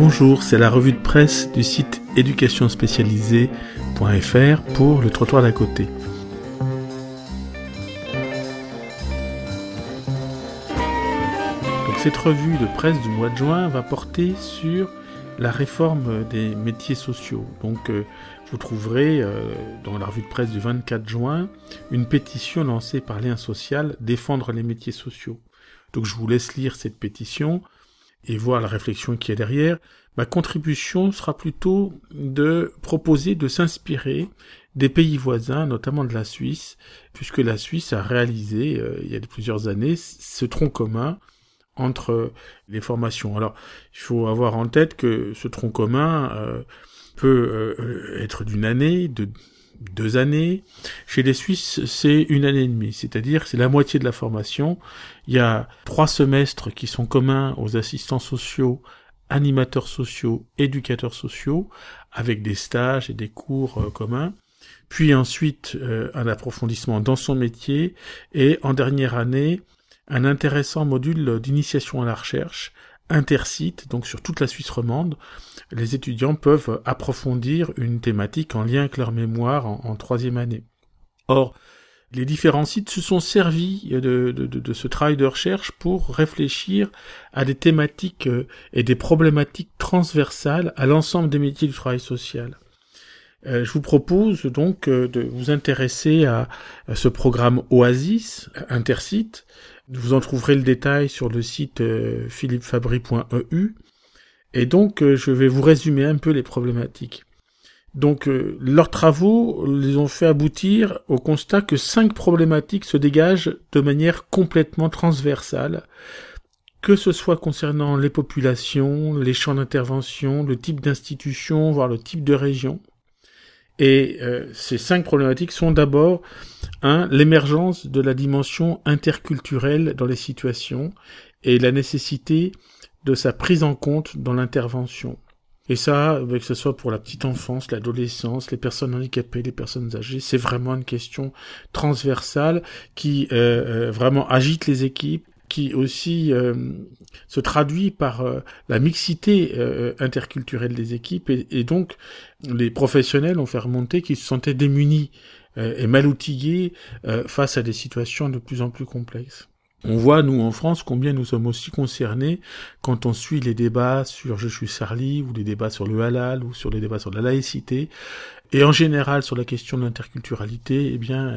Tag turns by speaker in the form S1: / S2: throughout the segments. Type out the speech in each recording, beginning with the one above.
S1: Bonjour, c'est la revue de presse du site éducationspécialisée.fr pour le trottoir d'à côté. Cette revue de presse du mois de juin va porter sur la réforme des métiers sociaux. Donc euh, vous trouverez euh, dans la revue de presse du 24 juin une pétition lancée par Lien Social Défendre les métiers sociaux. Donc je vous laisse lire cette pétition et voir la réflexion qui est derrière, ma contribution sera plutôt de proposer de s'inspirer des pays voisins, notamment de la Suisse, puisque la Suisse a réalisé, euh, il y a plusieurs années, ce tronc commun entre les formations. Alors, il faut avoir en tête que ce tronc commun euh, peut euh, être d'une année, de deux années. Chez les Suisses, c'est une année et demie, c'est-à-dire c'est la moitié de la formation. Il y a trois semestres qui sont communs aux assistants sociaux, animateurs sociaux, éducateurs sociaux, avec des stages et des cours euh, communs. Puis ensuite euh, un approfondissement dans son métier et en dernière année un intéressant module d'initiation à la recherche intercite, donc sur toute la Suisse romande, les étudiants peuvent approfondir une thématique en lien avec leur mémoire en, troisième année. Or, les différents sites se sont servis de, de, ce travail de recherche pour réfléchir à des thématiques euh, et des problématiques transversales à l'ensemble des métiers du travail social. Euh, je vous propose donc euh, de vous intéresser à, ce programme Oasis, Intercite. Vous en trouverez le détail sur le site philippefabry.eu. Et donc, euh, je vais vous résumer un peu les problématiques. Donc, euh, leurs travaux les ont fait aboutir au constat que cinq problématiques se dégagent de manière complètement transversale, que ce soit concernant les populations, les champs d'intervention, le type d'institution, voire le type de région. Et euh, ces cinq problématiques sont d'abord un l'émergence de la dimension interculturelle dans les situations et la nécessité de sa prise en compte dans l'intervention. Et ça, que ce soit pour la petite enfance, l'adolescence, les personnes handicapées, les personnes âgées, c'est vraiment une question transversale qui euh, euh, vraiment agite les équipes, qui aussi euh, se traduit par la mixité interculturelle des équipes, et, et, donc les professionnels ont fait remonter qu'ils se sentaient démunis et mal outillés face à des situations de plus en plus complexes. On voit, nous, en France, combien nous sommes aussi concernés quand on suit les débats sur Je suis Charlie, ou les débats sur le halal, ou sur les débats sur la laïcité, et en général sur la question de l'interculturalité, eh bien,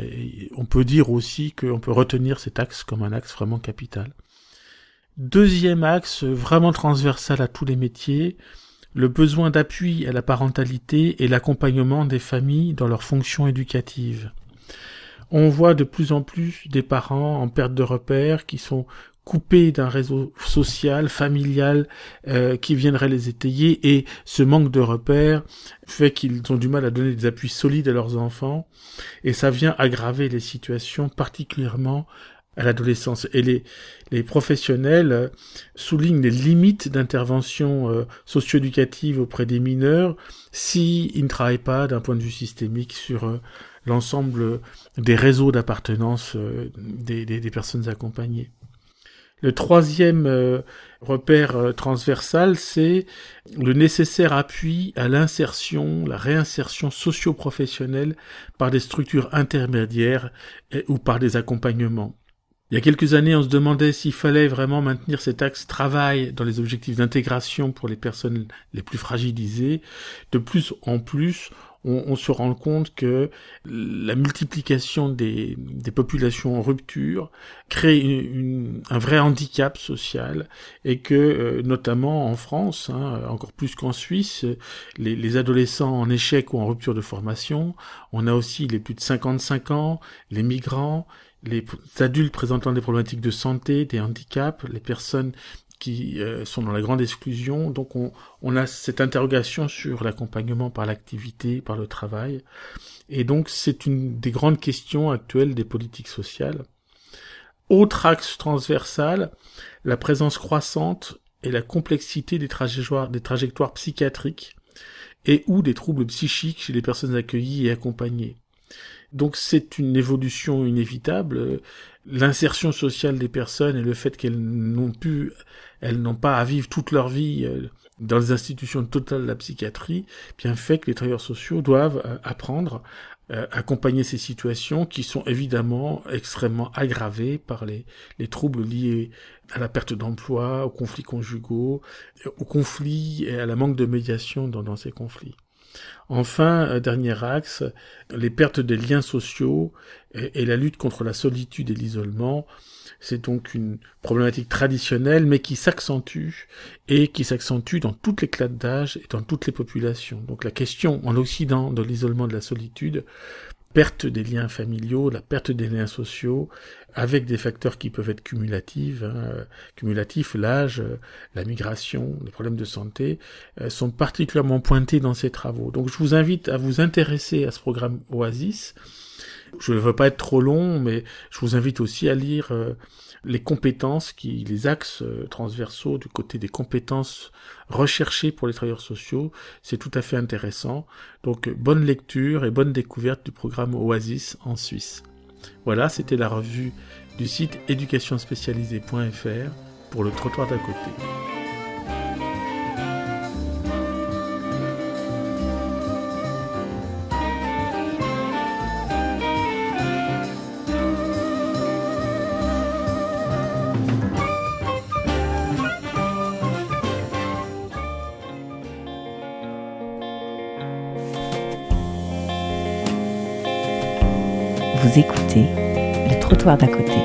S1: on peut dire aussi qu'on peut retenir cet axe comme un axe vraiment capital. Deuxième axe, vraiment transversal à tous les métiers, le besoin d'appui à la parentalité et l'accompagnement des familles dans leurs fonctions éducatives. On voit de plus en plus des parents en perte de repères qui sont coupés d'un réseau social, familial, euh, qui viendrait les étayer, et ce manque de repères fait qu'ils ont du mal à donner des appuis solides à leurs enfants, et ça vient aggraver les situations particulièrement à l'adolescence. Et les, les professionnels euh, soulignent les limites d'intervention euh, socio-éducative auprès des mineurs s'ils ne travaillent pas d'un point de vue systémique sur l'ensemble des réseaux d'appartenance euh, des, des, personnes accompagnées. Le troisième euh, repère euh, transversal, c'est le nécessaire appui à l'insertion, la réinsertion socio-professionnelle par des structures intermédiaires ou par des accompagnements. Il y a quelques années, on se demandait s'il fallait vraiment maintenir cet axe travail dans les objectifs d'intégration pour les personnes les plus fragilisées. De plus en plus, on, se rend compte que la multiplication des, populations en rupture crée un vrai handicap social et que, euh, notamment en France, hein, encore plus qu'en Suisse, les, adolescents en échec ou en rupture de formation, on a aussi les plus de 55 ans, les migrants, les adultes présentant des problématiques de santé, des handicaps, les personnes qui euh, sont dans la grande exclusion. Donc on, on a cette interrogation sur l'accompagnement par l'activité, par le travail. Et donc c'est une des grandes questions actuelles des politiques sociales. Autre axe transversal, la présence croissante et la complexité des trajectoires, des trajectoires psychiatriques et ou des troubles psychiques chez les personnes accueillies et accompagnées. Donc c'est une évolution inévitable. L'insertion sociale des personnes et le fait qu'elles n'ont pu, elles n'ont pas à vivre toute leur vie euh, dans les institutions totales de la psychiatrie, bien fait que les travailleurs sociaux doivent euh, apprendre euh, accompagner ces situations qui sont évidemment extrêmement aggravées par les, les troubles liés à la perte d'emploi, aux conflits conjugaux, aux conflits et à la manque de médiation dans ces conflits. Enfin, euh, dernier axe, les pertes des liens sociaux et, la lutte contre la solitude et l'isolement. C'est donc une problématique traditionnelle, mais qui s'accentue et qui s'accentue dans toutes les classes d'âge et dans toutes les populations. Donc la question en Occident de l'isolement de la solitude perte des liens familiaux, la perte des liens sociaux, avec des facteurs qui peuvent être cumulatifs, hein, cumulatifs, l'âge, la migration, les problèmes de santé, euh, sont particulièrement pointés dans ces travaux. Donc je vous invite à vous intéresser à ce programme Oasis. Je ne veux pas être trop long, mais je vous invite aussi à lire euh, les compétences, qui, les axes euh, transversaux du côté des compétences recherchées pour les travailleurs sociaux. C'est tout à fait intéressant. Donc bonne lecture et bonne découverte du programme Oasis en Suisse. Voilà, c'était la revue du site éducationspécialisée.fr pour le trottoir d'à côté.
S2: Vous écoutez le trottoir d'à côté.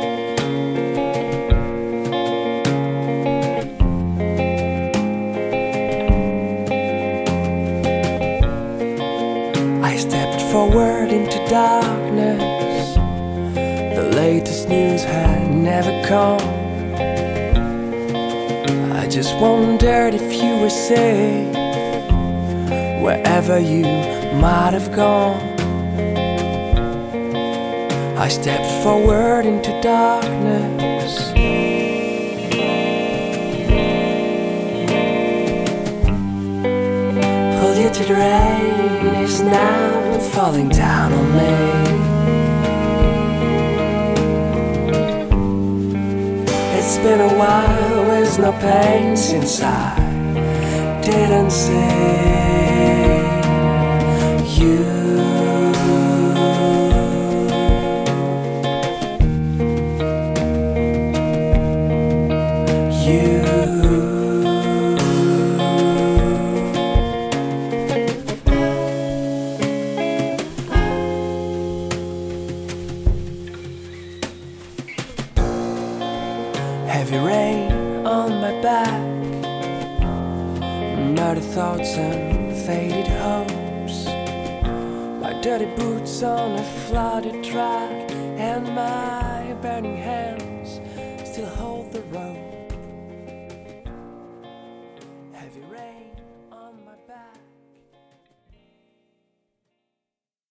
S2: I stepped forward into darkness. The latest news had never come. I just wondered if you were safe wherever you might have gone. I stepped forward into darkness. Polluted rain is now falling down on me. It's been a while with no pain since I didn't see heavy rain on my back. Nerdy thoughts and faded hopes. My dirty boots on a flooded track, and my burning hands.